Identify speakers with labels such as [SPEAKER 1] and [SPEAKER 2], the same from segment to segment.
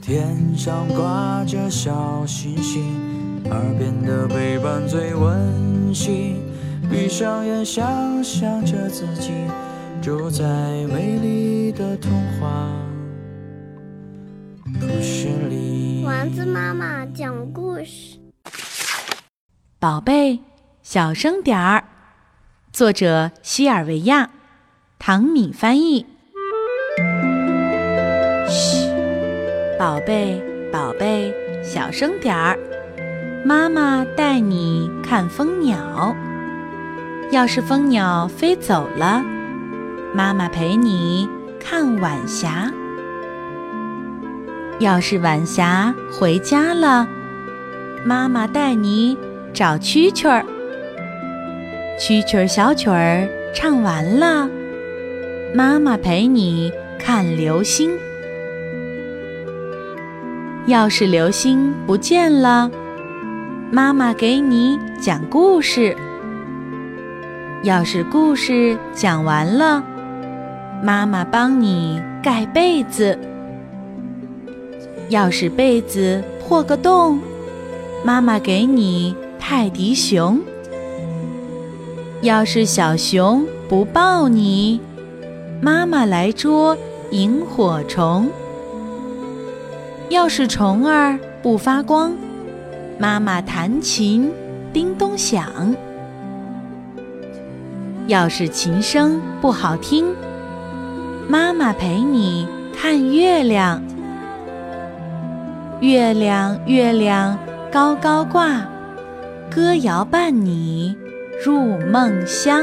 [SPEAKER 1] 天上挂着小星星，耳边的陪伴最温馨。闭上眼，想象着自己住在美丽的童话故事里。
[SPEAKER 2] 丸子妈妈讲故事，
[SPEAKER 3] 宝贝，小声点儿。作者：西尔维亚，唐米翻译。宝贝，宝贝，小声点儿。妈妈带你看蜂鸟。要是蜂鸟飞走了，妈妈陪你看晚霞。要是晚霞回家了，妈妈带你找蛐蛐儿。蛐蛐儿小曲儿唱完了，妈妈陪你看流星。要是流星不见了，妈妈给你讲故事。要是故事讲完了，妈妈帮你盖被子；要是被子破个洞，妈妈给你泰迪熊；要是小熊不抱你，妈妈来捉萤火虫；要是虫儿不发光，妈妈弹琴叮咚响。要是琴声不好听，妈妈陪你看月亮。月亮，月亮高高挂，歌谣伴你入梦乡。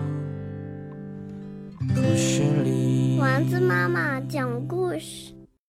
[SPEAKER 2] 妈妈讲故事。